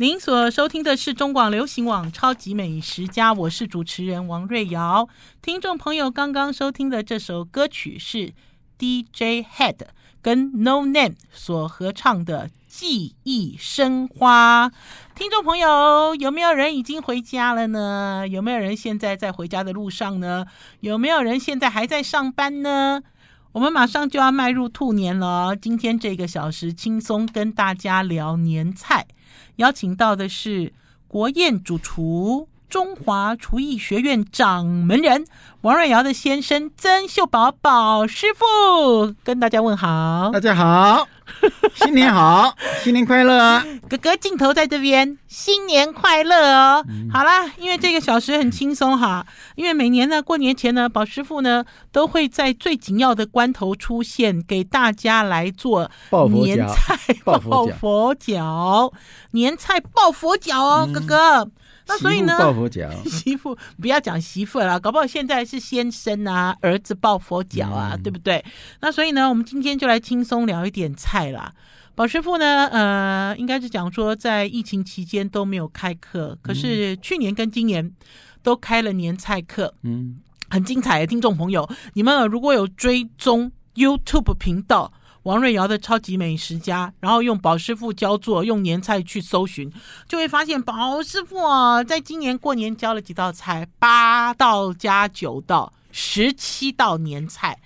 您所收听的是中广流行网《超级美食家》，我是主持人王瑞瑶。听众朋友刚刚收听的这首歌曲是 DJ Head 跟 No Name 所合唱的《记忆生花》。听众朋友，有没有人已经回家了呢？有没有人现在在回家的路上呢？有没有人现在还在上班呢？我们马上就要迈入兔年了，今天这个小时轻松跟大家聊年菜。邀请到的是国宴主厨、中华厨艺学院掌门人王瑞瑶的先生曾秀宝宝师傅，跟大家问好。大家好，新年好，新年快乐！哥哥镜头在这边，新年快乐哦。嗯、好啦，因为这个小时很轻松哈，因为每年呢过年前呢，宝师傅呢都会在最紧要的关头出现，给大家来做年菜抱佛脚，年菜抱佛脚哦，嗯、哥哥。那所以呢，抱佛脚，媳妇不要讲媳妇了，搞不好现在是先生啊，儿子抱佛脚啊，嗯、对不对？那所以呢，我们今天就来轻松聊一点菜啦。宝师傅呢，呃，应该是讲说在疫情期间都没有开课，可是去年跟今年都开了年菜课，嗯，很精彩的听众朋友，你们如果有追踪 YouTube 频道。王瑞瑶的超级美食家，然后用宝师傅教做，用年菜去搜寻，就会发现宝师傅啊，在今年过年教了几道菜，八道加九道，十七道年菜。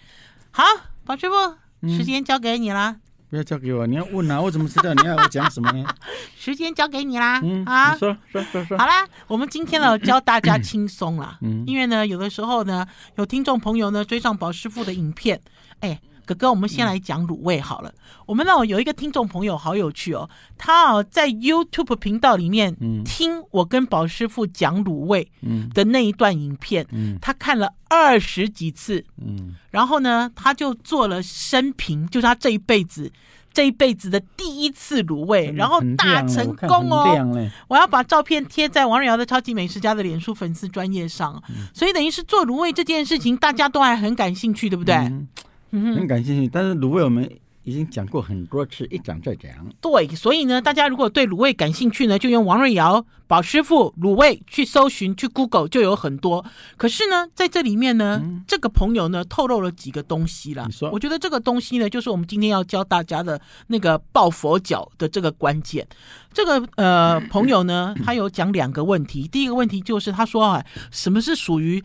好，宝师傅，嗯、时间交给你啦。不要交给我，你要问啊，我怎么知道你要我讲什么呢？时间交给你啦。嗯，啊，说说说说。好啦，我们今天呢教大家轻松啦，嗯，因为呢有的时候呢有听众朋友呢追上宝师傅的影片，哎。哥哥，我们先来讲卤味好了。嗯、我们呢有一个听众朋友好有趣哦，他啊在 YouTube 频道里面听我跟宝师傅讲卤味的那一段影片，嗯。嗯、他看了二十几次，嗯、然后呢他就做了生平，就是他这一辈子这一辈子的第一次卤味，然后大成功哦。我要把照片贴在王瑞瑶的超级美食家的脸书粉丝专业上，嗯、所以等于是做卤味这件事情，大家都还很感兴趣，对不对？嗯很感兴趣，但是卤味我们已经讲过很多次，一讲再讲。对，所以呢，大家如果对卤味感兴趣呢，就用王瑞瑶宝师傅卤味去搜寻，去 Google 就有很多。可是呢，在这里面呢，嗯、这个朋友呢透露了几个东西啦。你说，我觉得这个东西呢，就是我们今天要教大家的那个抱佛脚的这个关键。这个呃朋友呢，他有讲两个问题。第一个问题就是他说啊，什么是属于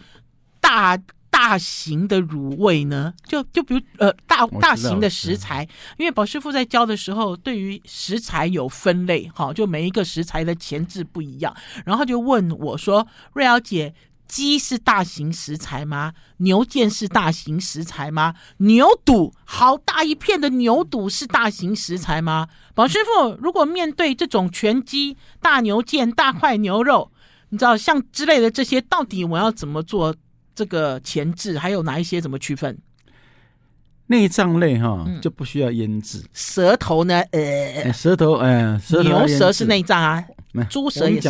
大？大型的卤味呢，就就比如呃大大型的食材，因为宝师傅在教的时候，对于食材有分类，哈，就每一个食材的前置不一样，然后就问我说：“瑞瑶姐，鸡是大型食材吗？牛腱是大型食材吗？牛肚好大一片的牛肚是大型食材吗？”宝师傅，如果面对这种全鸡、大牛腱、大块牛肉，你知道像之类的这些，到底我要怎么做？这个前置还有哪一些怎么区分？内脏类哈、就不需要腌制。舌头呢？呃，舌头，呃，舌头牛舌是内脏啊，猪舌也是、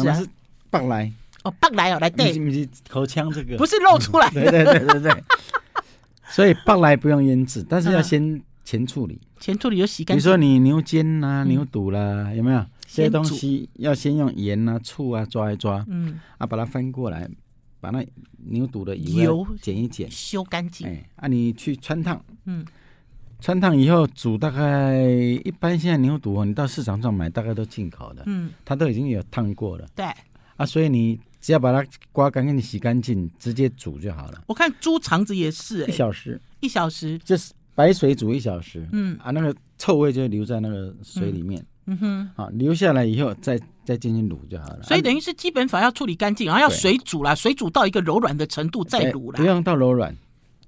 棒来哦，棒来哦，来对，不是口腔这个，不是露出来的，对对对对对。所以棒来不用腌制，但是要先前处理。前处理有洗干净。比如说你牛肩呐、啊、牛肚啦，有没有这些东西要先用盐啊、醋啊抓一抓，嗯，啊，把它翻过来。把那牛肚的油剪一剪，修干净。哎，啊，你去穿烫，嗯，穿烫以后煮大概一般现在牛肚你到市场上买大概都进口的，嗯，它都已经有烫过了。对，啊，所以你只要把它刮干净、你洗干净，直接煮就好了。我看猪肠子也是，一小时，一小时，就是白水煮一小时，嗯，啊，那个臭味就会留在那个水里面。嗯哼，好，留下来以后再再进行卤就好了。所以等于是基本法要处理干净，然后要水煮啦，水煮到一个柔软的程度再卤啦。不用到柔软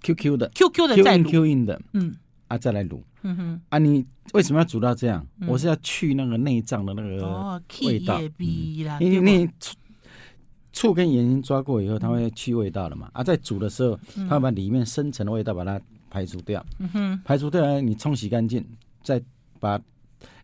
，Q Q 的，Q Q 的再卤，Q 硬的，嗯，啊再来卤。嗯哼，啊你为什么要煮到这样？我是要去那个内脏的那个味道，因为那醋醋跟盐抓过以后，它会去味道了嘛。啊，在煮的时候，它会把里面深层的味道把它排除掉。嗯哼，排除掉来你冲洗干净，再把。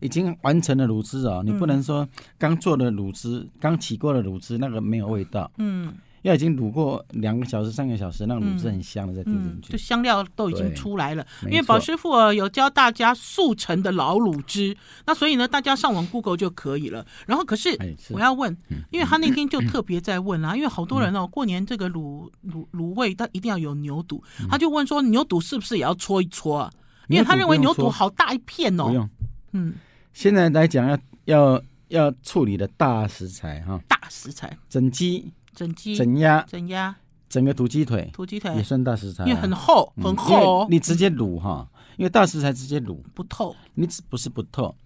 已经完成了卤汁哦，你不能说刚做的卤汁、刚起锅的卤汁那个没有味道。嗯，因要已经卤过两个小时、三个小时，那个卤汁很香的，再丢进去，就香料都已经出来了。因为宝师傅啊有教大家速成的老卤汁，那所以呢，大家上网 Google 就可以了。然后可是我要问，因为他那天就特别在问啊，因为好多人哦，过年这个卤卤卤味，他一定要有牛肚，他就问说牛肚是不是也要搓一搓啊？因为他认为牛肚好大一片哦。嗯，现在来讲要要要处理的大食材哈，大食材，整鸡。整鸡、整鸭、整鸭，整个土鸡腿，土鸡腿。也算大食材，因为很厚，很厚。你直接卤哈，因为大食材直接卤。不透。你只不是不透，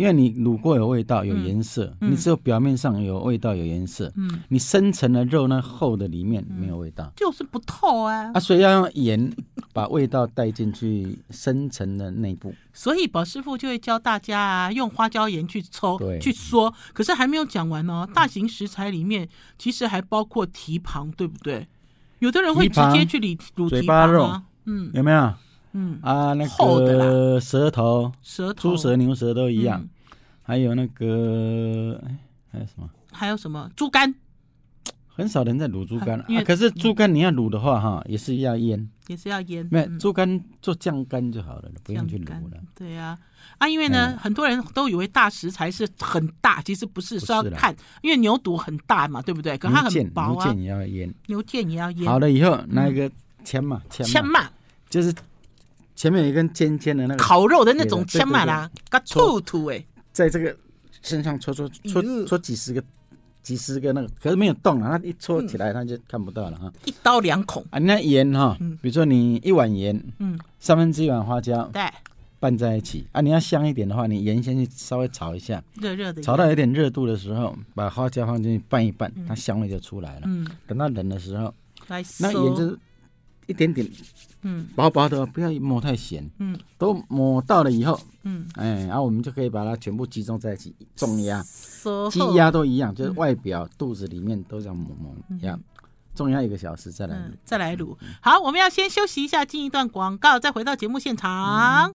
因为你卤过有味道、有颜色。你只有表面上有味道、有颜色。嗯，你深层的肉那厚的里面没有味道，就是不透啊。啊，所以要用盐把味道带进去深层的内部。所以宝师傅就会教大家啊，用花椒盐去抽、去嗦。可是还没有讲完呢。大型食材里面其实还包括蹄膀，对不对？有的人会直接去卤卤嘴巴肉，嗯，有没有？嗯啊，那个舌头、舌头、猪舌、牛舌都一样。还有那个，还有什么？还有什么？猪肝。很少人在卤猪肝啊，可是猪肝你要卤的话哈，也是要腌，也是要腌。没有猪肝做酱干就好了，不用去卤了。对呀，啊，因为呢，很多人都以为大食材是很大，其实不是，是要看，因为牛肚很大嘛，对不对？可它很薄啊。牛腱也要腌，牛腱也要腌。好了以后拿一个签嘛，签嘛，就是前面有一根尖尖的那个烤肉的那种香嘛啦，个兔兔哎，在这个身上戳戳戳戳几十个。几十个那个，可是没有动啊，它一戳起来，它就看不到了哈。一刀两孔啊！那盐哈，比如说你一碗盐，嗯，三分之一碗花椒，对，拌在一起啊。你要香一点的话，你盐先去稍微炒一下，热热的，炒到有点热度的时候，把花椒放进去拌一拌，它香味就出来了。嗯，等到冷的时候，那盐就是一点点。嗯，薄薄的，不要抹太咸。嗯，都抹到了以后，嗯，哎，然后我们就可以把它全部集中在一起，重压，鸡鸭都一样，就是外表、肚子里面都这样抹抹一样，重压一个小时再来卤，再来卤。好，我们要先休息一下，进一段广告，再回到节目现场。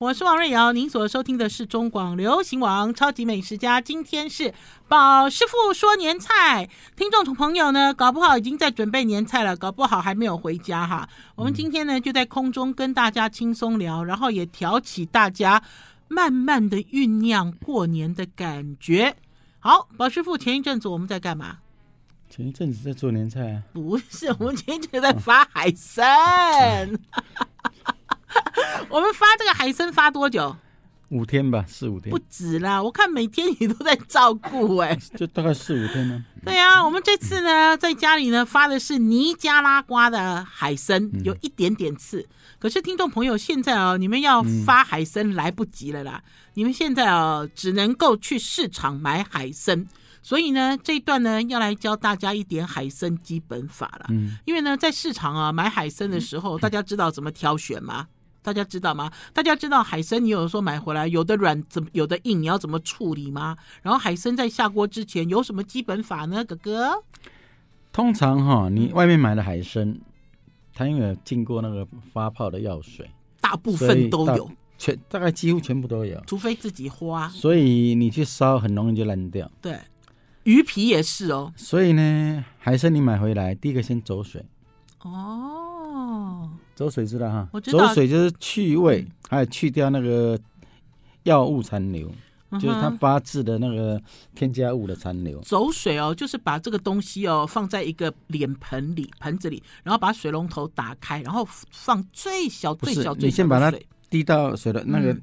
我是王瑞瑶，您所收听的是中广流行网超级美食家。今天是宝师傅说年菜，听众朋友呢，搞不好已经在准备年菜了，搞不好还没有回家哈。我们今天呢，就在空中跟大家轻松聊，然后也挑起大家慢慢的酝酿过年的感觉。好，宝师傅，前一阵子我们在干嘛？前一阵子在做年菜啊？不是，我们前一阵子在发海参。我们发这个海参发多久？五天吧，四五天。不止啦，我看每天你都在照顾哎。就大概四五天呢。对啊，我们这次呢，在家里呢发的是尼加拉瓜的海参，有一点点刺。可是听众朋友，现在啊，你们要发海参来不及了啦。你们现在啊，只能够去市场买海参。所以呢，这一段呢，要来教大家一点海参基本法了。嗯。因为呢，在市场啊买海参的时候，大家知道怎么挑选吗？大家知道吗？大家知道海参，你有的时候买回来有的软，怎么有的硬，你要怎么处理吗？然后海参在下锅之前有什么基本法呢？哥哥，通常哈，你外面买的海参，它因为有经过那个发泡的药水，大部分都有，全大概几乎全部都有，除非自己花。所以你去烧很容易就烂掉。对，鱼皮也是哦。所以呢，海参你买回来，第一个先走水。哦。走水知道哈，走水就是去味，还有去掉那个药物残留，就是它发制的那个添加物的残留。走水哦，就是把这个东西哦放在一个脸盆里、盆子里，然后把水龙头打开，然后放最小、最小、最小。你先把它滴到水的那个。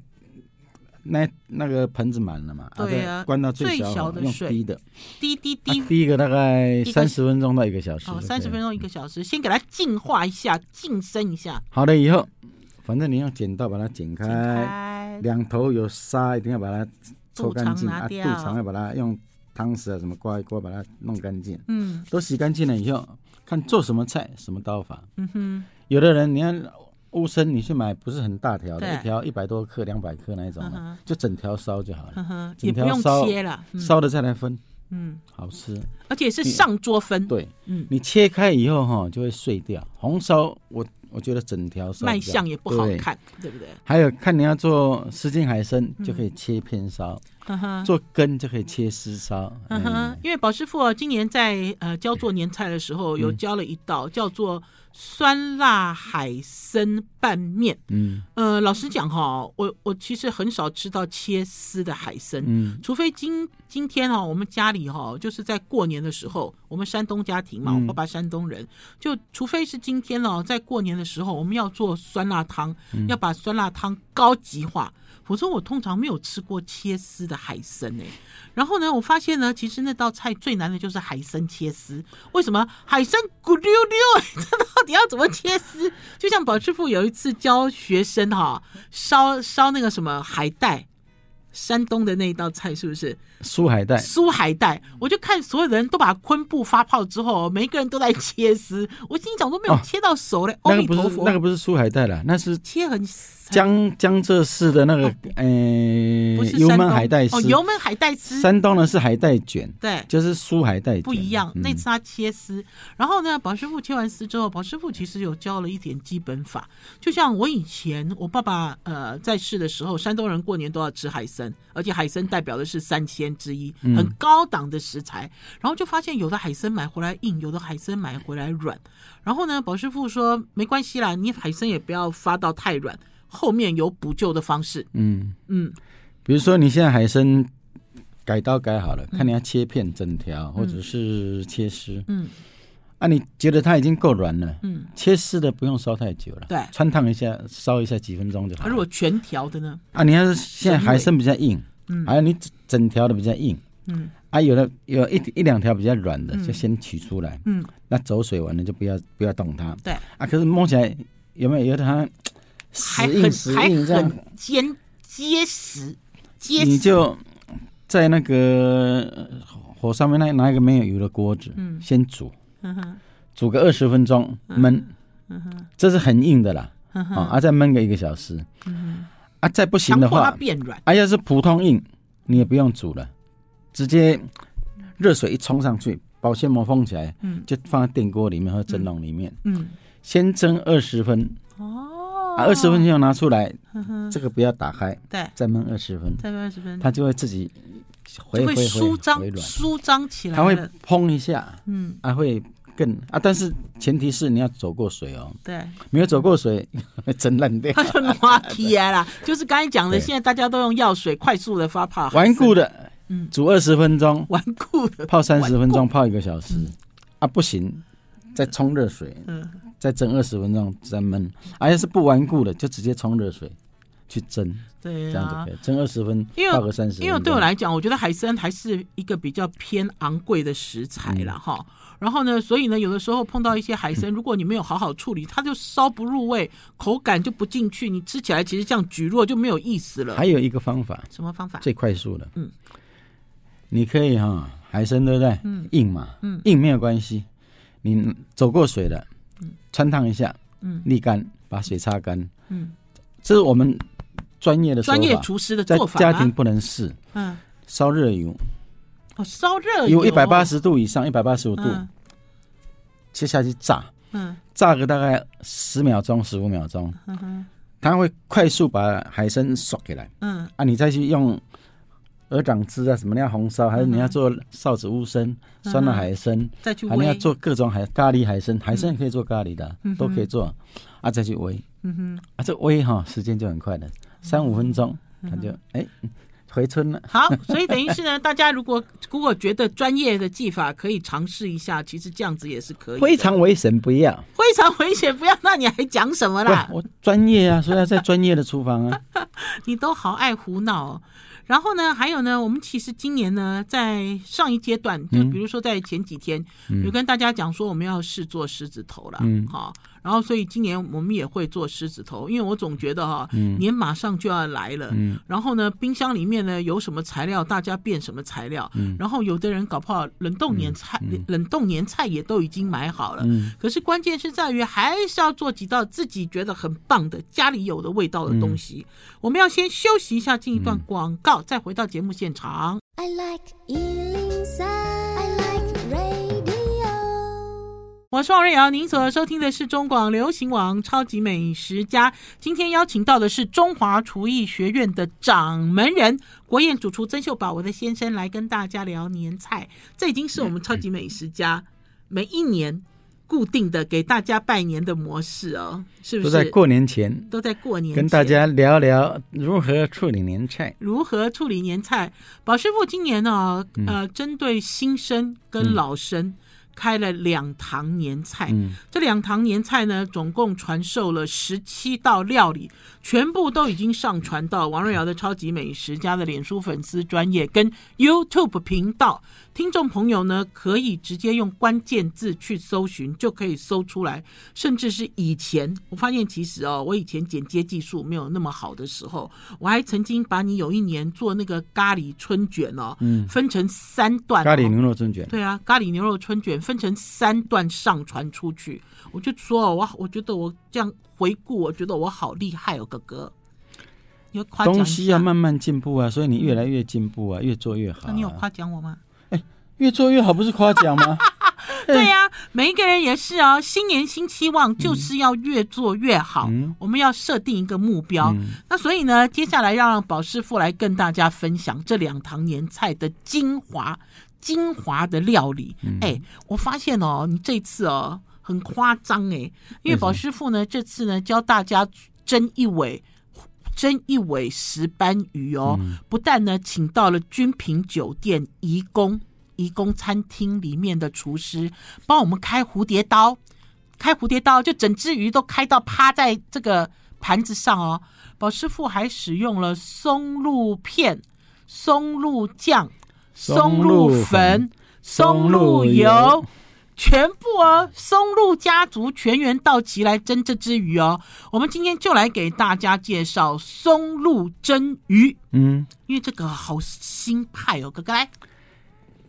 那那个盆子满了嘛？对啊，关到最小的水，用滴的，滴滴滴，滴个大概三十分钟到一个小时。好，三十分钟一个小时，先给它净化一下，净身一下。好了以后，反正你用剪刀把它剪开，两头有沙，一定要把它抽干净啊。肚肠要把它用汤匙啊什么刮一刮，把它弄干净。嗯，都洗干净了以后，看做什么菜，什么刀法。嗯哼，有的人你看。乌参你去买不是很大条的，一条一百多克、两百克那一种的，就整条烧就好了，也不用切了，烧了再来分，嗯，好吃，而且是上桌分。对，嗯，你切开以后哈就会碎掉。红烧我我觉得整条烧卖相也不好看，对，不对？还有看你要做什锦海参，就可以切片烧。嗯做根就可以切丝烧，嗯哼，因为宝师傅今年在呃教做年菜的时候，有教了一道叫做酸辣海参拌面。嗯，呃，老实讲哈，我我其实很少吃到切丝的海参，嗯，除非今今天哈，我们家里哈就是在过年的时候，我们山东家庭嘛，我爸爸山东人，就除非是今天哦，在过年的时候，我们要做酸辣汤，要把酸辣汤高级化。我说我通常没有吃过切丝的海参诶，然后呢，我发现呢，其实那道菜最难的就是海参切丝。为什么？海参骨溜溜，这到底要怎么切丝？就像宝师傅有一次教学生哈，烧烧那个什么海带。山东的那一道菜是不是酥海带？酥海带，我就看所有的人都把昆布发泡之后，每一个人都在切丝。我心想都，没有切到熟嘞。那个不是，那个不是酥海带了，那是切很江江浙市的那个，呃，油焖海带丝。哦，油焖海带丝。山东呢是海带卷，对，就是酥海带。不一样，那次他切丝，然后呢，宝师傅切完丝之后，宝师傅其实有教了一点基本法，就像我以前我爸爸呃在世的时候，山东人过年都要吃海参。而且海参代表的是三鲜之一，很高档的食材。然后就发现有的海参买回来硬，有的海参买回来软。然后呢，宝师傅说没关系啦，你海参也不要发到太软，后面有补救的方式。嗯嗯，比如说你现在海参改刀改好了，看你要切片整条，或者是切丝。嗯。啊，你觉得它已经够软了？嗯，切丝的不用烧太久了。对，穿烫一下，烧一下几分钟就好。它如果全条的呢？啊，你要是现在海参比较硬，嗯，还有你整条的比较硬，嗯，啊，有的有一一两条比较软的，就先取出来，嗯，那走水完了就不要不要动它。对，啊，可是摸起来有没有有的它死硬死硬这样。坚结实结实？你就在那个火上面那拿一个没有油的锅子，嗯，先煮。嗯哼，煮个二十分钟焖，嗯哼，这是很硬的啦，啊，啊再焖个一个小时，嗯哼，啊再不行的话，变软，啊要是普通硬，你也不用煮了，直接热水一冲上去，保鲜膜封起来，嗯，就放在电锅里面或蒸笼里面，嗯，先蒸二十分，哦，啊二十分钟拿出来，这个不要打开，对，再焖二十分，再焖二十分，它就会自己。会舒张舒张起来，它会砰一下，嗯，还会更啊，但是前提是你要走过水哦，对，没有走过水 会蒸烂掉，它就滑起来了。就是刚才讲的，现在大家都用药水快速的发泡，顽固的，嗯，煮二十分钟，顽固的。泡三十分钟，泡一个小时，啊不行，再冲热水，嗯，再蒸二十分钟再焖，而且是不顽固的，就直接冲热水。去蒸，对啊，这样就可以。蒸二十分，泡个三十分。因为对我来讲，我觉得海参还是一个比较偏昂贵的食材了哈。嗯、然后呢，所以呢，有的时候碰到一些海参，如果你没有好好处理，它就烧不入味，口感就不进去，你吃起来其实像蒟蒻就没有意思了。还有一个方法，什么方法？最快速的，嗯，你可以哈，海参对不对？嗯，硬嘛，嗯，硬没有关系，你走过水了，嗯，汆烫一下，嗯，沥干，把水擦干，嗯，这是我们。专业的专业厨师的做法，家庭不能试。嗯，烧热油，哦，烧热油，油一百八十度以上，一百八十五度，切下去炸。嗯，炸个大概十秒钟、十五秒钟。嗯哼，它会快速把海参熟起来。嗯，啊，你再去用鹅掌汁啊，什么你要红烧，还是你要做臊子乌参、酸辣海参，再去还要做各种海咖喱海参，海参也可以做咖喱的，都可以做。啊，再去煨。嗯哼，啊，这煨哈时间就很快的。三五分钟，它就哎、嗯、回春了。好，所以等于是呢，大家如果如果觉得专业的技法可以尝试一下，其实这样子也是可以。非常危险，不要。非常危险，不要。那你还讲什么啦？我专业啊，所以要在专业的厨房啊。你都好爱胡闹哦。然后呢，还有呢，我们其实今年呢，在上一阶段，就比如说在前几天，嗯、有跟大家讲说我们要试做狮子头了，嗯，好。然后，所以今年我们也会做狮子头，因为我总觉得哈，年马上就要来了。嗯。然后呢，冰箱里面呢有什么材料，大家变什么材料。嗯。然后有的人搞不好冷冻年菜，冷冻年菜也都已经买好了。嗯。可是关键是在于，还是要做几道自己觉得很棒的家里有的味道的东西。我们要先休息一下，进一段广告，再回到节目现场。I like 我是王瑞瑶，您所收听的是中广流行网《超级美食家》。今天邀请到的是中华厨艺学院的掌门人国宴主厨曾秀宝，我的先生来跟大家聊年菜。这已经是我们超级美食家每一年固定的给大家拜年的模式哦，是不是？都在过年前，都在过年前跟大家聊聊如何处理年菜。如何处理年菜？宝师傅今年呢、哦，呃，针对新生跟老生。嗯开了两堂年菜，嗯、这两堂年菜呢，总共传授了十七道料理，全部都已经上传到王瑞瑶的超级美食家的脸书粉丝专页跟 YouTube 频道。听众朋友呢，可以直接用关键字去搜寻，就可以搜出来。甚至是以前，我发现其实哦，我以前剪接技术没有那么好的时候，我还曾经把你有一年做那个咖喱春卷哦，嗯，分成三段、哦。咖喱牛肉春卷。对啊，咖喱牛肉春卷分成三段上传出去，我就说，我我觉得我这样回顾，我觉得我好厉害哦，哥哥。你夸奖东西要慢慢进步啊，所以你越来越进步啊，越做越好、啊。那你有夸奖我吗？越做越好，不是夸奖吗？对呀、啊，每一个人也是哦。新年新期望，就是要越做越好。嗯、我们要设定一个目标。嗯、那所以呢，接下来要让宝师傅来跟大家分享这两堂年菜的精华、精华的料理。哎、嗯，我发现哦，你这次哦很夸张哎，因为宝师傅呢这次呢教大家蒸一尾蒸一尾石斑鱼哦，嗯、不但呢请到了君品酒店怡宫。怡宫餐厅里面的厨师帮我们开蝴蝶刀，开蝴蝶刀就整只鱼都开到趴在这个盘子上哦。宝师傅还使用了松露片、松露酱、松露粉、松露油，全部哦，松露家族全员到齐来蒸这只鱼哦。我们今天就来给大家介绍松露蒸鱼，嗯，因为这个好新派哦，哥哥。来。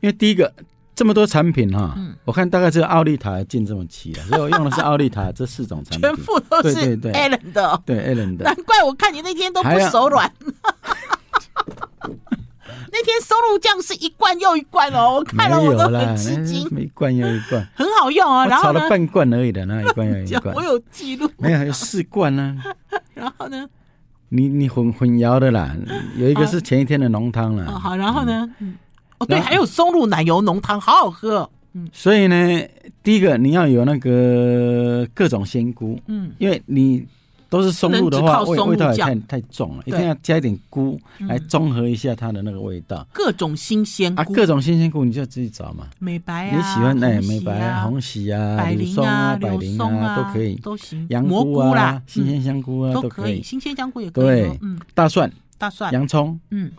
因为第一个这么多产品哈，嗯、我看大概这个奥利塔进这么齐了，所以我用的是奥利塔这四种产品，全部都是 Allen 的，对 Allen 的，难怪我看你那天都不手软。那天松露酱是一罐又一罐哦，我看了我都很吃惊，一罐又一罐，很好用啊。然后炒了半罐而已的，那一罐又一罐，我有记录，没有还有四罐呢。然后呢，你你混混淆的啦，有一个是前一天的浓汤了。好，然后呢？哦，对，还有松露奶油浓汤，好好喝。嗯，所以呢，第一个你要有那个各种鲜菇，嗯，因为你都是松露的话，味味道也太太重了，一定要加一点菇来综合一下它的那个味道。各种新鲜菇，啊，各种新鲜菇你就自己找嘛。美白啊，你喜欢哎，美白啊，红喜啊，百灵啊，百灵啊都可以，都行。洋菇啊，新鲜香菇啊都可以，新鲜香菇也可以。对，嗯，大蒜，大蒜，洋葱，嗯，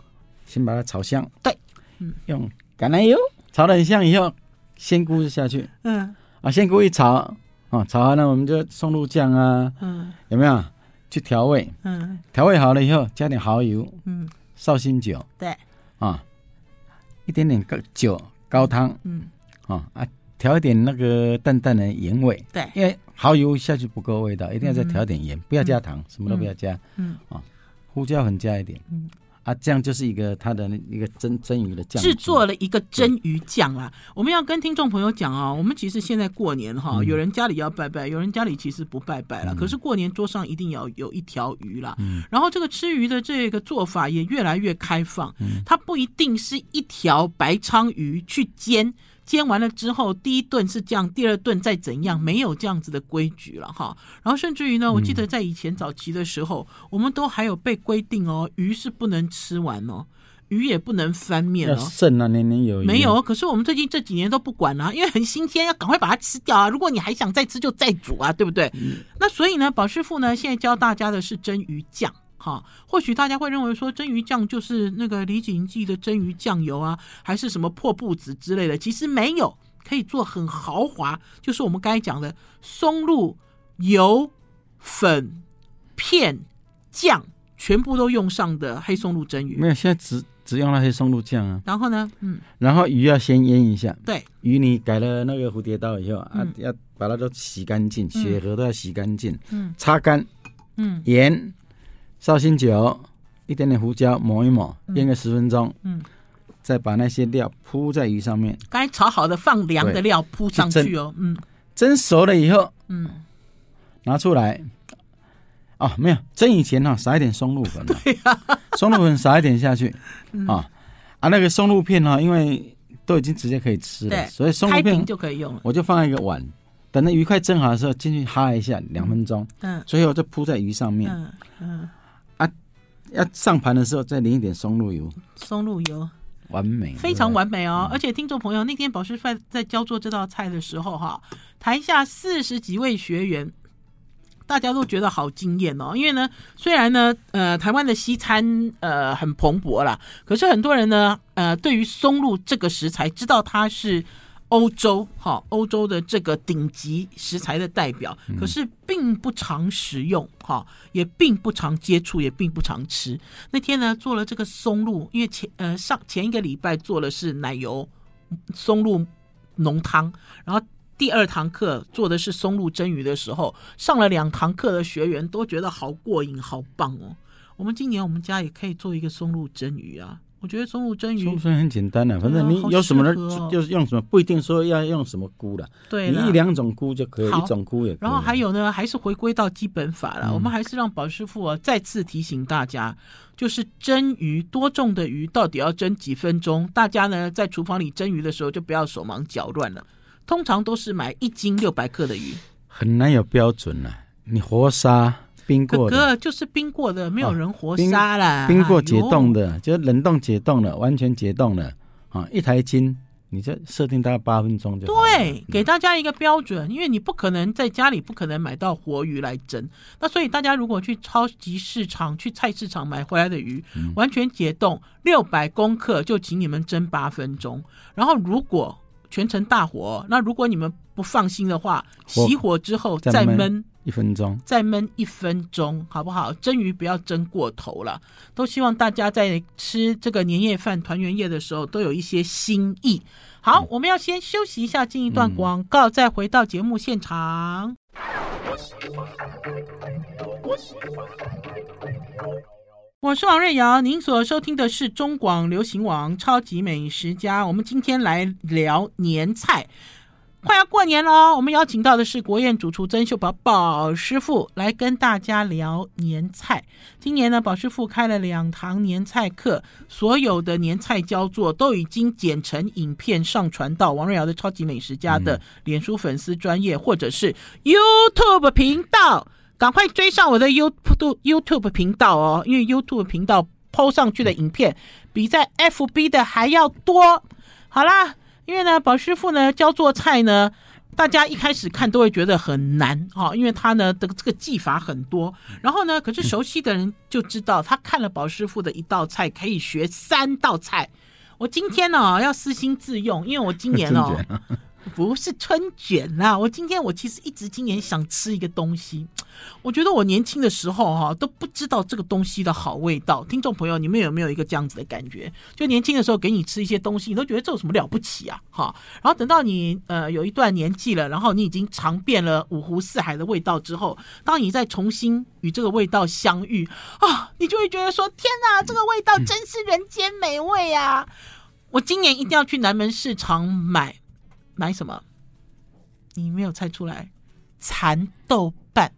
先把它炒香。对。嗯。用橄榄油炒得很香以后，鲜菇就下去。嗯，啊，鲜菇一炒，啊，炒完了我们就送入酱啊，嗯，有没有？去调味？嗯，调味好了以后，加点蚝油，嗯，绍兴酒，对，啊，一点点高酒高汤，嗯，啊啊，调一点那个淡淡的盐味，对，因为蚝油下去不够味道，一定要再调点盐，不要加糖，什么都不要加，嗯，啊，胡椒粉加一点，嗯。啊，这样就是一个它的一个蒸蒸鱼的酱，制作了一个蒸鱼酱啦。我们要跟听众朋友讲啊，我们其实现在过年哈，嗯、有人家里要拜拜，有人家里其实不拜拜了。嗯、可是过年桌上一定要有一条鱼啦。嗯、然后这个吃鱼的这个做法也越来越开放，嗯、它不一定是一条白鲳鱼去煎。煎完了之后，第一顿是这样，第二顿再怎样，没有这样子的规矩了哈。然后甚至于呢，我记得在以前早期的时候，嗯、我们都还有被规定哦，鱼是不能吃完哦，鱼也不能翻面哦。剩啊，年年有余。没有，可是我们最近这几年都不管了、啊，因为很新鲜，要赶快把它吃掉啊。如果你还想再吃，就再煮啊，对不对？嗯、那所以呢，宝师傅呢，现在教大家的是蒸鱼酱。哈，或许大家会认为说蒸鱼酱就是那个李锦记的蒸鱼酱油啊，还是什么破布子之类的？其实没有，可以做很豪华，就是我们刚才讲的松露油粉片酱全部都用上的黑松露蒸鱼。没有，现在只只用了黑松露酱啊。然后呢，嗯，然后鱼要先腌一下。对，鱼你改了那个蝴蝶刀以后、嗯、啊，要把它都洗干净，血盒都要洗干净，嗯，擦干，嗯，盐。绍兴酒，一点点胡椒，抹一抹，腌个十分钟。嗯，再把那些料铺在鱼上面。刚才炒好的放凉的料铺上去哦。嗯，蒸熟了以后，嗯，拿出来。哦，没有蒸以前哈、哦，撒一点松露粉，对呀、啊，松露粉撒一点下去，啊、啊，那个松露片哈、哦，因为都已经直接可以吃了，所以松露片就可以用了。我就放在一个碗，等那鱼快蒸好的时候进去哈一下，两分钟，嗯，最后就铺在鱼上面，嗯嗯，啊，要上盘的时候再淋一点松露油，松露油，完美，非常完美哦。嗯、而且听众朋友，那天宝师傅在教做这道菜的时候哈，台下四十几位学员。大家都觉得好惊艳哦，因为呢，虽然呢，呃，台湾的西餐呃很蓬勃啦，可是很多人呢，呃，对于松露这个食材，知道它是欧洲哈，欧洲的这个顶级食材的代表，可是并不常食用哈，也并不常接触，也并不常吃。那天呢，做了这个松露，因为前呃上前一个礼拜做的是奶油松露浓汤，然后。第二堂课做的是松露蒸鱼的时候，上了两堂课的学员都觉得好过瘾、好棒哦。我们今年我们家也可以做一个松露蒸鱼啊。我觉得松露蒸鱼，松露很简单的、啊，反正你有什么呢，哦、就是用什么，不一定说要用什么菇的。对，你一两种菇就可以，一种菇也可以。然后还有呢，还是回归到基本法了。嗯、我们还是让宝师傅啊再次提醒大家，就是蒸鱼多重的鱼到底要蒸几分钟？大家呢在厨房里蒸鱼的时候就不要手忙脚乱了。通常都是买一斤六百克的鱼，很难有标准了、啊。你活杀冰过的，哥哥就是冰过的，没有人活杀了、哦。冰过解冻的，就冷冻解冻了，完全解冻了啊！一台斤，你这设定大概八分钟就对，给大家一个标准，因为你不可能在家里不可能买到活鱼来蒸。那所以大家如果去超级市场、去菜市场买回来的鱼，嗯、完全解冻六百公克，就请你们蒸八分钟。然后如果全程大火，那如果你们不放心的话，熄火之后再焖一分钟，再焖一分钟，好不好？蒸鱼不要蒸过头了。都希望大家在吃这个年夜饭、团圆夜的时候都有一些心意。好，嗯、我们要先休息一下，进一段广告，嗯、再回到节目现场。我是王瑞瑶，您所收听的是中广流行网《超级美食家》。我们今天来聊年菜，快要过年了，我们邀请到的是国宴主厨曾秀宝宝师傅来跟大家聊年菜。今年呢，宝师傅开了两堂年菜课，所有的年菜教作都已经剪成影片上传到王瑞瑶的《超级美食家》的脸书粉丝专页或者是 YouTube 频道。赶快追上我的 YouTube YouTube 频道哦，因为 YouTube 频道 PO 上去的影片比在 FB 的还要多。好啦，因为呢，宝师傅呢教做菜呢，大家一开始看都会觉得很难哈，因为他呢的这个技法很多。然后呢，可是熟悉的人就知道，他看了宝师傅的一道菜可以学三道菜。我今天呢要私心自用，因为我今年哦。不是春卷啦！我今天我其实一直今年想吃一个东西，我觉得我年轻的时候哈都不知道这个东西的好味道。听众朋友，你们有没有一个这样子的感觉？就年轻的时候给你吃一些东西，你都觉得这有什么了不起啊？哈，然后等到你呃有一段年纪了，然后你已经尝遍了五湖四海的味道之后，当你再重新与这个味道相遇啊，你就会觉得说：天哪，这个味道真是人间美味啊！我今年一定要去南门市场买。买什么？你没有猜出来？蚕豆瓣。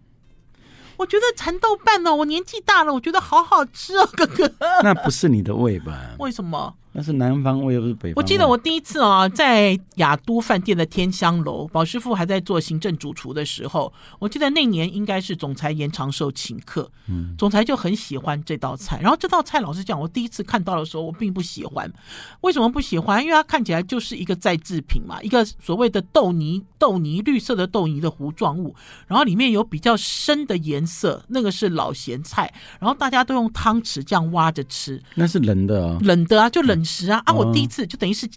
我觉得蚕豆瓣呢，我年纪大了，我觉得好好吃哦，哥哥。那不是你的胃吧？为什么？那是南方味，又不是北方。我记得我第一次啊，在雅都饭店的天香楼，宝师傅还在做行政主厨的时候，我记得那年应该是总裁严长寿请客，嗯，总裁就很喜欢这道菜。然后这道菜，老实讲，我第一次看到的时候，我并不喜欢。为什么不喜欢？因为它看起来就是一个再制品嘛，一个所谓的豆泥，豆泥绿色的豆泥的糊状物，然后里面有比较深的颜色，那个是老咸菜，然后大家都用汤匙这样挖着吃，那是冷的啊，冷的啊，就冷。食啊啊！我第一次就等于是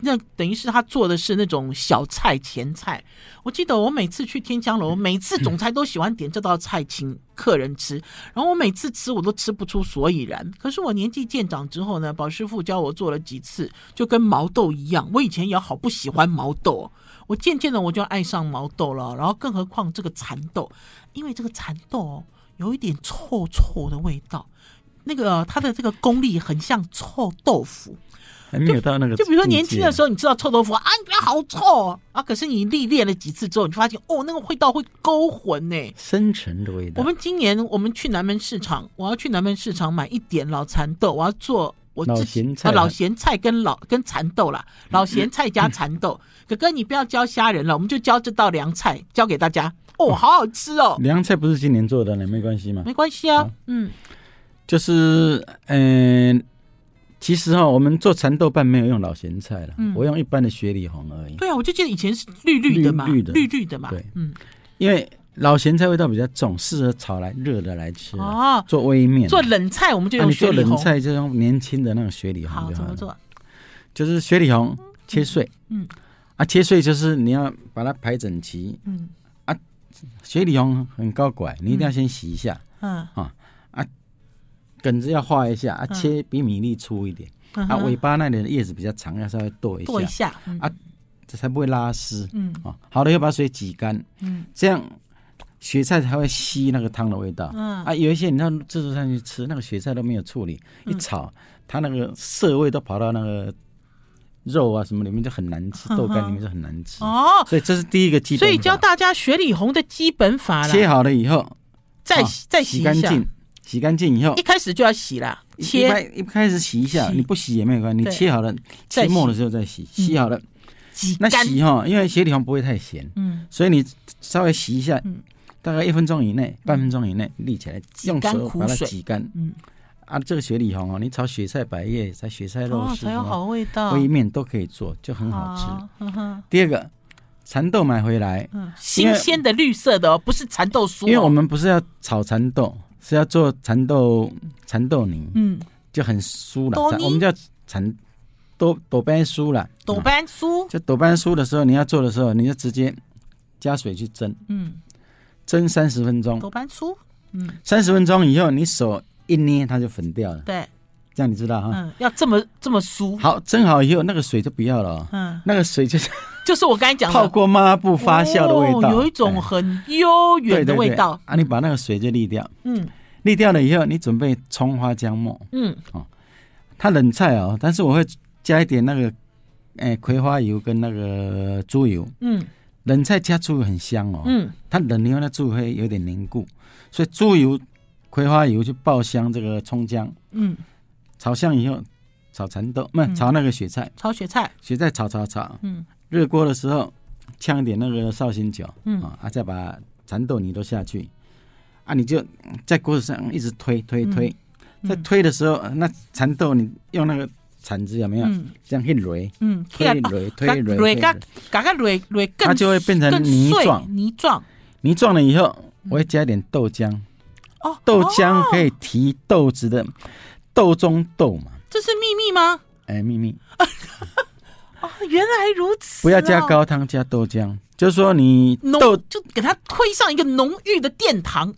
那等于是他做的是那种小菜前菜。我记得我每次去天香楼，每次总裁都喜欢点这道菜请客人吃，然后我每次吃我都吃不出所以然。可是我年纪渐长之后呢，宝师傅教我做了几次，就跟毛豆一样。我以前也好不喜欢毛豆，我渐渐的我就爱上毛豆了。然后更何况这个蚕豆，因为这个蚕豆有一点臭臭的味道。那个它的这个功力很像臭豆腐，还没有到那个。就比如说年轻的时候，你知道臭豆腐啊，你觉得好臭啊，可是你历练了几次之后，你发现哦，那个味道会勾魂呢，深沉的味道。我们今年我们去南门市场，我要去南门市场买一点老蚕豆，我要做我老咸菜，老咸菜跟老跟蚕豆啦，老咸菜加蚕豆。哥哥，你不要教虾仁了，我们就教这道凉菜，教给大家。哦，好好吃哦！凉菜不是今年做的呢，没关系吗？没关系啊，嗯，就是嗯、呃，其实哈，我们做蚕豆瓣没有用老咸菜了，嗯，我用一般的雪里红而已。对啊，我就记得以前是绿绿的嘛，绿的，绿绿的嘛，对，嗯，因为老咸菜味道比较重，适合炒来热的来吃哦。做微面，做冷菜我们就用雪里红。啊、做冷菜就用年轻的那种雪里红就好了。好，怎么做？就是雪里红切碎，嗯，嗯啊，切碎就是你要把它排整齐，嗯。啊雪里红很高拐，你一定要先洗一下。嗯啊啊，梗子要画一下啊，切比米粒粗一点。啊，尾巴那里的叶子比较长，要稍微剁一下。剁一下啊，这才不会拉丝。嗯啊，好了，要把水挤干。嗯，这样雪菜才会吸那个汤的味道。嗯啊，有一些你到自助餐去吃，那个雪菜都没有处理，一炒，它那个涩味都跑到那个。肉啊什么里面就很难吃，豆干里面就很难吃哦，所以这是第一个基本。所以教大家雪里红的基本法了。切好了以后，再再洗干净，洗干净以后，一开始就要洗了。切一开始洗一下，你不洗也没有关系。你切好了，切末的时候再洗，洗好了，那洗哈，因为雪里红不会太咸，嗯，所以你稍微洗一下，大概一分钟以内，半分钟以内立起来，用手把它挤干，嗯。啊，这个雪里红哦，你炒雪菜百叶、炒雪菜肉丝，才有好味道。微面都可以做，就很好吃。第二个，蚕豆买回来，新鲜的绿色的哦，不是蚕豆酥。因为我们不是要炒蚕豆，是要做蚕豆蚕豆泥，嗯，就很酥了。我们叫蚕豆豆瓣酥了。豆瓣酥，就豆瓣酥的时候，你要做的时候，你就直接加水去蒸，嗯，蒸三十分钟。豆瓣酥，嗯，三十分钟以后，你手。一捏它就粉掉了，对，这样你知道哈？嗯，要这么这么酥。好，蒸好以后，那个水就不要了。嗯，那个水就是就是我刚才讲的。泡过抹布发酵的味道，有一种很悠远的味道。啊，你把那个水就沥掉。嗯，沥掉了以后，你准备葱花姜末。嗯，哦，它冷菜哦，但是我会加一点那个，哎，葵花油跟那个猪油。嗯，冷菜加猪油很香哦。嗯，它冷了以后，那猪油会有点凝固，所以猪油。葵花油去爆香这个葱姜，嗯，炒香以后炒蚕豆，不是炒那个雪菜，炒雪菜，雪菜炒炒炒，嗯，热锅的时候呛一点那个绍兴酒，嗯。啊，再把蚕豆泥都下去，啊，你就在锅子上一直推推推，在推的时候，那蚕豆你用那个铲子有没有？这样一擂，嗯，推擂推擂，擂嘎嘎嘎擂擂，它就会变成泥状，泥状，泥状了以后，我会加一点豆浆。豆浆可以提豆子的豆中豆嘛？这是秘密吗？哎，秘密。哦，原来如此。不要加高汤，加豆浆，就是说你豆就给它推上一个浓郁的殿堂。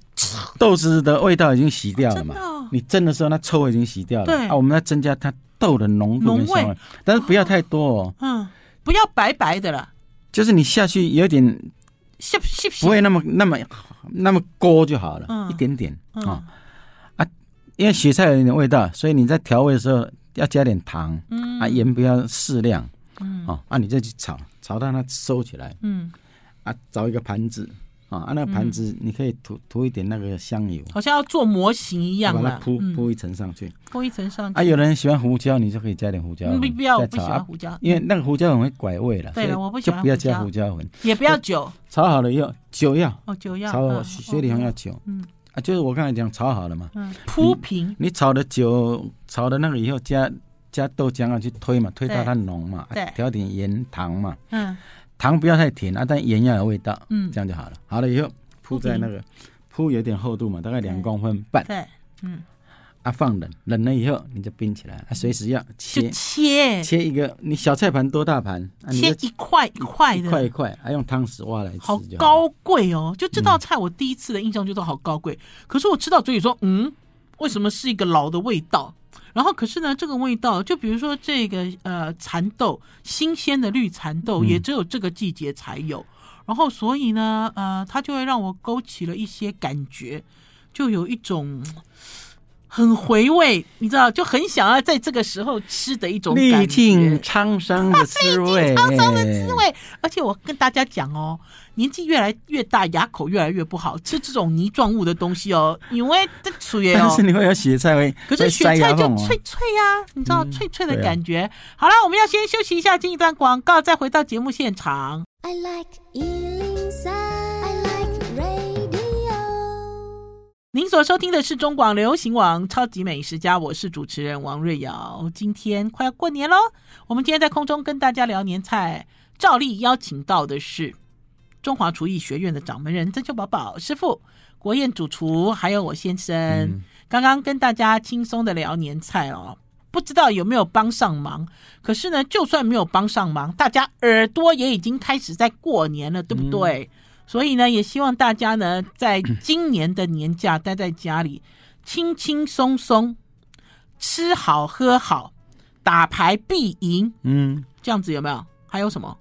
豆子的味道已经洗掉了嘛？你蒸的时候，那臭味已经洗掉了。对啊，我们要增加它豆的浓度跟香味，但是不要太多哦。嗯，不要白白的了。就是你下去有点。不会那么那么那么勾就好了，嗯、一点点啊、嗯、啊，因为雪菜有点味道，所以你在调味的时候要加点糖，嗯、啊盐不要适量，嗯、啊啊你再去炒，炒到它收起来，嗯啊找一个盘子。啊，那个盘子你可以涂涂一点那个香油，好像要做模型一样，把它铺铺一层上去，铺一层上去。啊，有人喜欢胡椒，你就可以加点胡椒。不要，我不喜欢胡椒，因为那个胡椒很会拐味了。对了，我不喜欢。就不要加胡椒粉，也不要酒。炒好了以后，酒要哦，酒要。炒雪里红要酒，嗯啊，就是我刚才讲炒好了嘛，嗯，铺平。你炒的酒，炒的那个以后加加豆浆啊去推嘛，推到它浓嘛，对，调点盐糖嘛，嗯，糖不要太甜啊，但盐要有味道，嗯，这样就好了。好了以后。铺在那个铺有点厚度嘛，大概两公分半。对，嗯，啊，放冷，冷了以后你就冰起来，啊，随时要切切切一个，你小菜盘多大盘？切一块一块的，一块一块，还用汤匙挖来吃。好高贵哦！就这道菜，我第一次的印象就是好高贵。可是我吃到嘴里说，嗯，为什么是一个老的味道？然后可是呢，这个味道，就比如说这个呃蚕豆，新鲜的绿蚕豆，也只有这个季节才有。然后，所以呢，呃，它就会让我勾起了一些感觉，就有一种很回味，你知道，就很想要在这个时候吃的一种历尽沧桑的滋味，历尽沧桑的滋味。而且我跟大家讲哦，年纪越来越大，牙口越来越不好，吃这种泥状物的东西哦，因为这属于哦，但是你会有雪菜味，可是雪菜就脆脆呀、啊，你知道脆脆的感觉。好了，我们要先休息一下，进一段广告，再回到节目现场。I like 您所收听的是中广流行网《超级美食家》，我是主持人王瑞瑶。今天快要过年喽，我们今天在空中跟大家聊年菜，照例邀请到的是中华厨艺学院的掌门人曾秋宝宝师傅、国宴主厨，还有我先生。嗯、刚刚跟大家轻松的聊年菜哦，不知道有没有帮上忙？可是呢，就算没有帮上忙，大家耳朵也已经开始在过年了，对不对？嗯所以呢，也希望大家呢，在今年的年假待在家里，轻轻松松，吃好喝好，打牌必赢。嗯，这样子有没有？还有什么？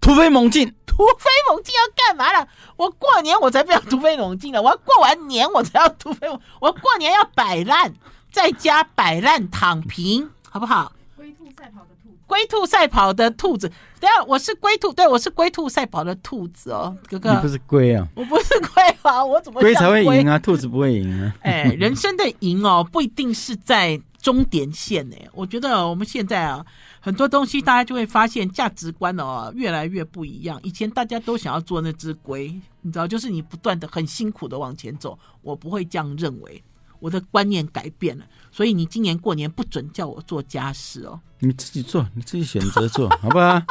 突飞猛进！突飞猛进要干嘛了？我过年我才不要突飞猛进了，我要过完年我才要突飞猛。我过年要摆烂，在家摆烂躺平，好不好？龟兔赛跑的。龟兔赛跑的兔子，等下我是龟兔，对，我是龟兔赛跑的兔子哦，哥哥，你不是龟啊？我不是龟啊，我怎么龟才会赢啊？兔子不会赢啊？哎，人生的赢哦，不一定是在终点线呢。我觉得我们现在啊，很多东西大家就会发现价值观哦越来越不一样。以前大家都想要做那只龟，你知道，就是你不断的很辛苦的往前走，我不会这样认为。我的观念改变了，所以你今年过年不准叫我做家事哦。你自己做，你自己选择做，好不好？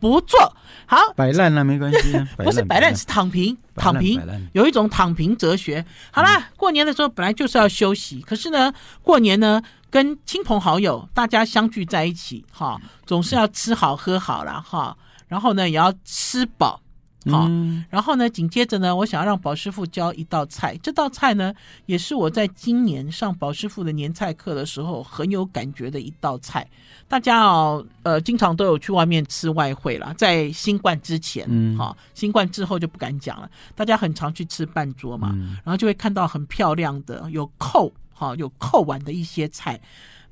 不做好，摆烂了没关系啊。不 是摆烂，是躺平，躺平。有一种躺平哲学。好啦，过年的时候本来就是要休息，可是呢，过年呢跟亲朋好友大家相聚在一起，哈，总是要吃好喝好了哈，然后呢也要吃饱。好，然后呢，紧接着呢，我想要让宝师傅教一道菜。这道菜呢，也是我在今年上宝师傅的年菜课的时候很有感觉的一道菜。大家哦，呃，经常都有去外面吃外烩啦，在新冠之前，嗯，好，新冠之后就不敢讲了。大家很常去吃半桌嘛，然后就会看到很漂亮的有扣，哈，有扣碗的一些菜。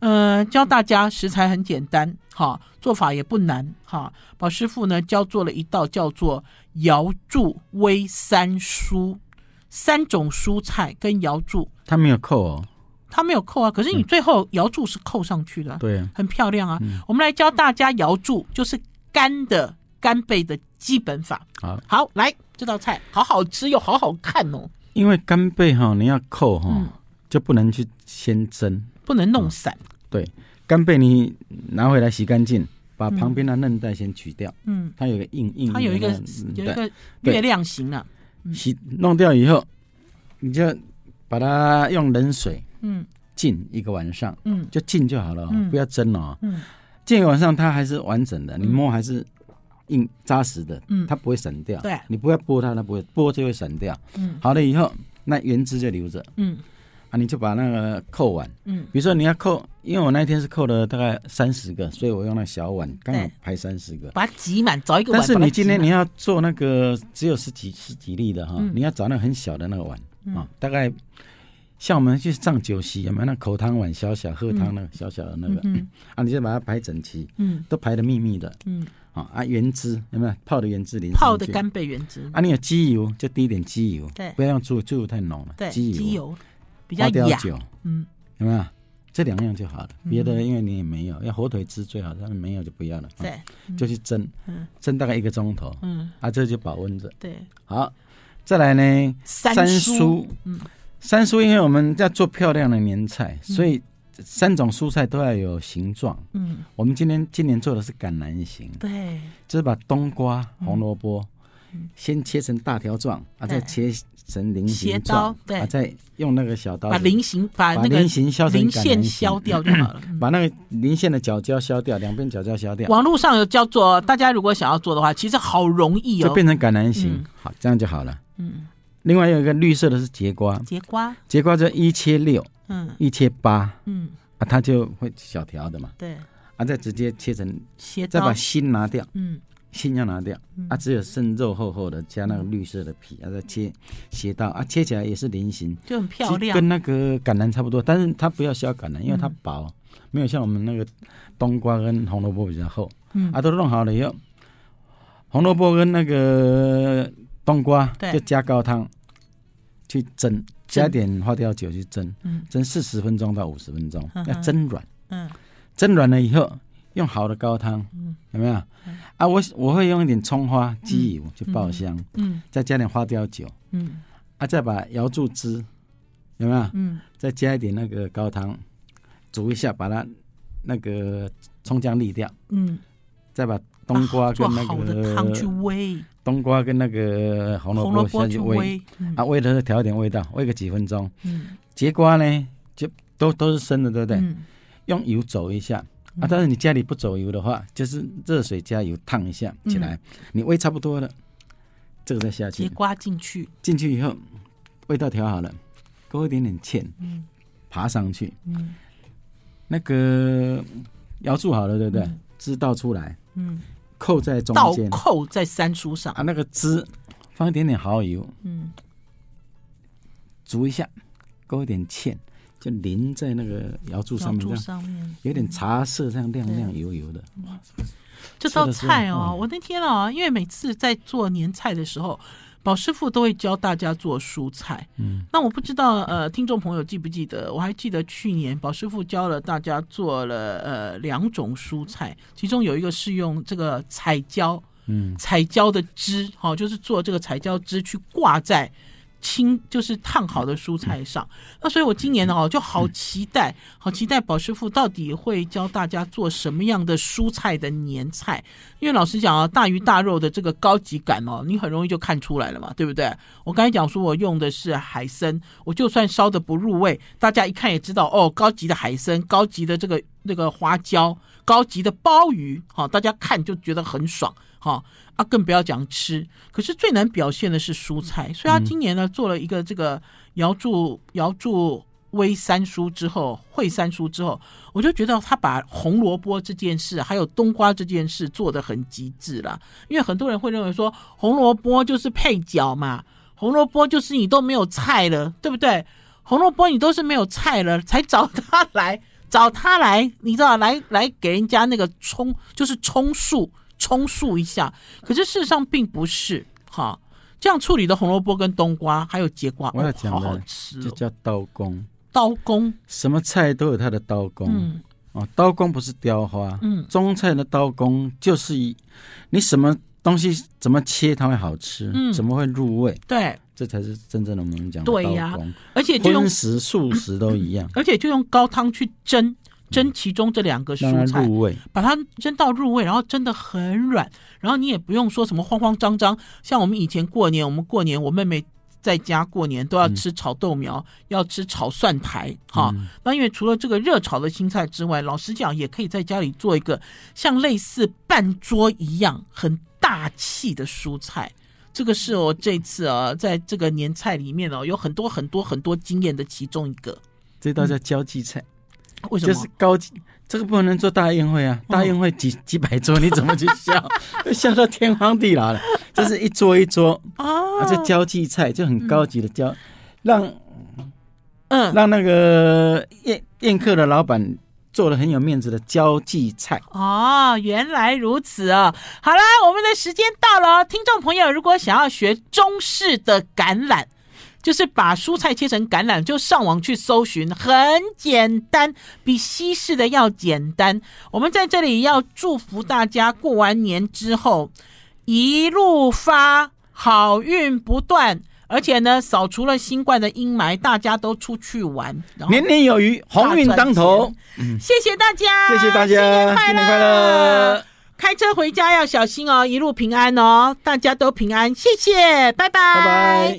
嗯、呃，教大家食材很简单，哈，做法也不难，哈。宝师傅呢教做了一道叫做瑶柱微三蔬，三种蔬菜跟瑶柱，它没有扣哦，它没有扣啊。可是你最后瑶柱是扣上去的，对、嗯，很漂亮啊。嗯、我们来教大家瑶柱，就是干的干贝的基本法。好，好，来这道菜好好吃又好好看哦。因为干贝哈，你要扣哈，嗯、就不能去先蒸。不能弄散。嗯、对，干贝你拿回来洗干净，把旁边的韧带先取掉。嗯，它有个硬硬，它有一个有一个月亮形的。洗弄掉以后，你就把它用冷水嗯浸一个晚上。嗯，就浸就好了，不要蒸了。嗯，浸一个晚上它还是完整的，你摸还是硬扎实的。嗯，它不会散掉。对，你不要剥它，它不会剥就会散掉。嗯，好了以后，那原汁就留着。嗯。啊，你就把那个扣碗，嗯，比如说你要扣，因为我那一天是扣了大概三十个，所以我用那小碗刚好排三十个，把它挤满，找一个碗。但是你今天你要做那个只有十几十几粒的哈，嗯、你要找那个很小的那个碗啊，嗯、大概像我们去上酒席有没有那口汤碗小小喝汤那个小小的那个，嗯嗯、啊，你就把它排整齐，嗯，都排的密密的，嗯，啊啊原汁有没有？泡的原汁淋泡的干贝原汁。啊，你有机油就滴一点机油，对，不要用猪猪油太浓了，对，机油。油比较酒，嗯，有没有？这两样就好了，别的因为你也没有，要火腿汁最好，但是没有就不要了。对，就去蒸，蒸大概一个钟头，嗯，啊，这就保温着。对，好，再来呢，三蔬，嗯，三蔬，因为我们要做漂亮的年菜，所以三种蔬菜都要有形状。嗯，我们今天今年做的是橄榄形，对，就是把冬瓜、红萝卜先切成大条状，啊，再切。成菱形刀，对，啊，再用那个小刀，把菱形把那个菱形削成橄榄形，削掉就好了。把那个菱线的角胶削掉，两边角胶削掉。网络上有叫做，大家如果想要做的话，其实好容易哦，就变成橄榄形，好，这样就好了。嗯，另外有一个绿色的是节瓜，节瓜，节瓜就一切六，嗯，一切八，嗯，啊，它就会小条的嘛，对，啊，再直接切成，再把心拿掉，嗯。心要拿掉，嗯、啊，只有剩肉厚厚的，加那个绿色的皮，啊，再切斜刀，啊，切起来也是菱形，就很漂亮，跟那个橄榄差不多，但是它不要削橄榄，因为它薄，嗯、没有像我们那个冬瓜跟红萝卜比较厚，嗯，啊，都弄好了以后，红萝卜跟那个冬瓜就加高汤去蒸，加点花雕酒去蒸，嗯，蒸四十分钟到五十分钟，嗯、要蒸软，嗯，蒸软了以后。用好的高汤，有没有？啊，我我会用一点葱花、鸡油去爆香，嗯，再加点花雕酒，嗯，啊，再把瑶柱汁，有没有？嗯，再加一点那个高汤，煮一下，把它那个葱姜沥掉，嗯，再把冬瓜跟那个汤去煨，冬瓜跟那个红萝卜下去煨，啊，煨。的时候调一点味道，煨个几分钟，嗯，节瓜呢就都都是生的，对不对？用油走一下。啊，但是你家里不走油的话，就是热水加油烫一下起来，你煨差不多了，这个再下去，节瓜进去，进去以后味道调好了，勾一点点芡，嗯，爬上去，嗯，那个瑶柱好了，对不对？汁倒出来，嗯，扣在中间，倒扣在三叔上。啊，那个汁放一点点蚝油，嗯，煮一下，勾一点芡。就淋在那个瑶柱上面，这样有点茶色，这样亮亮油油的。哇，这道菜哦，我那天啊，因为每次在做年菜的时候，宝师傅都会教大家做蔬菜。嗯，那我不知道呃，听众朋友记不记得？我还记得去年宝师傅教了大家做了呃两种蔬菜，其中有一个是用这个彩椒，嗯，彩椒的汁，好，就是做这个彩椒汁去挂在。清就是烫好的蔬菜上，那所以我今年呢哦就好期待，好期待宝师傅到底会教大家做什么样的蔬菜的年菜。因为老实讲啊，大鱼大肉的这个高级感哦，你很容易就看出来了嘛，对不对？我刚才讲说我用的是海参，我就算烧的不入味，大家一看也知道哦，高级的海参，高级的这个那个花椒，高级的鲍鱼，哦，大家看就觉得很爽。哦啊，更不要讲吃。可是最难表现的是蔬菜，所以他今年呢做了一个这个瑶柱瑶柱煨三叔之后，烩三叔之后，我就觉得他把红萝卜这件事还有冬瓜这件事做得很极致了。因为很多人会认为说红萝卜就是配角嘛，红萝卜就是你都没有菜了，对不对？红萝卜你都是没有菜了才找他来，找他来，你知道来来给人家那个充就是充数。充数一下，可是事实上并不是哈。这样处理的红萝卜跟冬瓜还有节瓜，我要讲的好好吃，哦，这叫刀工。刀工，什么菜都有它的刀工。嗯，哦，刀工不是雕花。嗯，中菜的刀工就是一，你什么东西怎么切它会好吃，嗯，怎么会入味？对，这才是真正的我们讲。对呀，啊，而且就用荤食素食都一样，而且就用高汤去蒸。蒸其中这两个蔬菜，入味把它蒸到入味，然后蒸的很软，然后你也不用说什么慌慌张张。像我们以前过年，我们过年，我妹妹在家过年都要吃炒豆苗，嗯、要吃炒蒜苔，哈、嗯。那因为除了这个热炒的青菜之外，老实讲，也可以在家里做一个像类似半桌一样很大气的蔬菜。这个是我这次啊，在这个年菜里面哦，有很多很多很多经验的其中一个。这道叫交际菜。嗯为什么？就是高级，这个不能做大宴会啊！大宴会几 几百桌，你怎么去笑？笑到天荒地老了。这是一桌一桌啊，这交际菜就很高级的交，让嗯让那个宴宴客的老板做了很有面子的交际菜。哦，原来如此啊！好了，我们的时间到了，听众朋友，如果想要学中式的橄榄。就是把蔬菜切成橄榄，就上网去搜寻，很简单，比西式的要简单。我们在这里要祝福大家过完年之后一路发，好运不断，而且呢，扫除了新冠的阴霾，大家都出去玩，年年有余，鸿运当头。嗯，谢谢大家，谢谢大家，新年快乐！开车回家要小心哦，一路平安哦，大家都平安，谢谢，拜拜，拜拜。